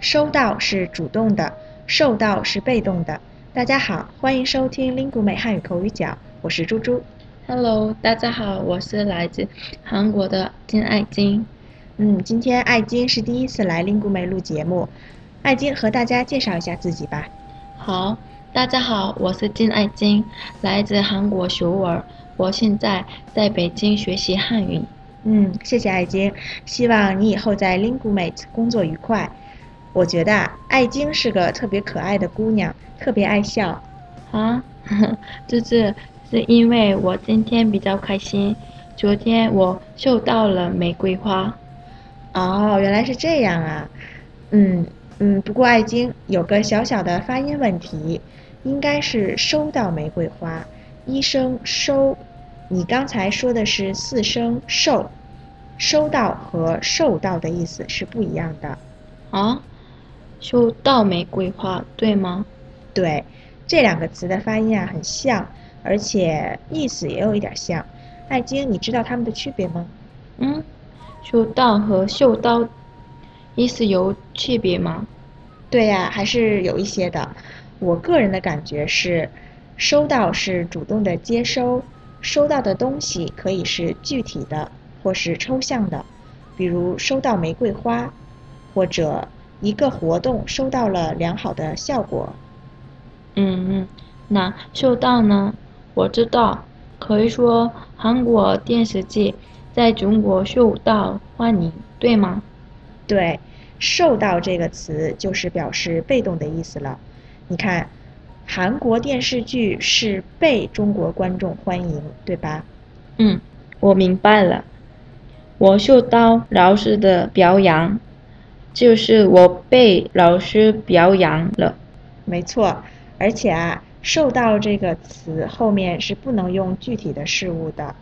收到是主动的，受到是被动的。大家好，欢迎收听 Lingu 美汉语口语角，我是猪猪。Hello，大家好，我是来自韩国的金爱金。嗯，今天爱金是第一次来 Lingu 美录节目，爱金和大家介绍一下自己吧。好，大家好，我是金爱金，来自韩国首尔，我现在在北京学习汉语。嗯，谢谢爱金，希望你以后在 Lingumate 工作愉快。我觉得啊，爱晶是个特别可爱的姑娘，特别爱笑。啊，这是是因为我今天比较开心，昨天我嗅到了玫瑰花。哦，原来是这样啊。嗯嗯，不过爱晶有个小小的发音问题，应该是收到玫瑰花，一声收。你刚才说的是四声受，收到和受到的意思是不一样的。啊，收到玫瑰花，对吗？对，这两个词的发音啊很像，而且意思也有一点像。艾晶，你知道它们的区别吗？嗯，收到和受到意思有区别吗？对呀、还是有一些的。我个人的感觉是，收到是主动的接收，收到的东西可以是具体的或是抽象的，比如收到玫瑰花，或者一个活动收到了良好的效果。嗯嗯，那受到呢？我知道，可以说韩国电视剧在中国受到欢迎，对吗？对，受到这个词就是表示被动的意思了。你看，韩国电视剧是被中国观众欢迎，对吧？嗯，我明白了。我受到老师的表扬，就是我被老师表扬了。没错，而且啊，受到这个词后面是不能用具体的事物的，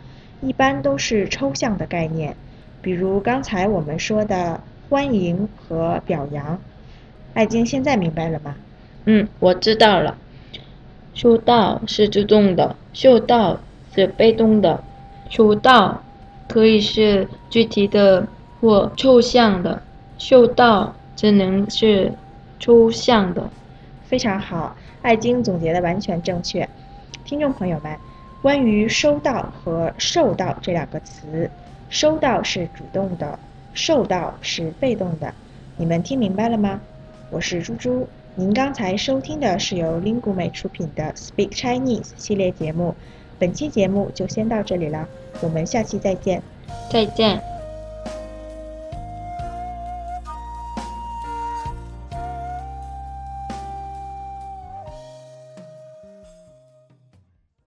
一般都是抽象的概念，比如刚才我们说的欢迎和表扬。爱晶现在明白了吗？嗯，我知道了。收到是主动的，受到是被动的。收到可以是具体的或抽象的，受到只能是抽象的。非常好，爱晶总结的完全正确。听众朋友们，关于收到和受到这两个词，收到是主动的，受到是被动的，你们听明白了吗？我是猪猪，您刚才收听的是由 Lingu 美出品的 Speak Chinese 系列节目，本期节目就先到这里了，我们下期再见。再见。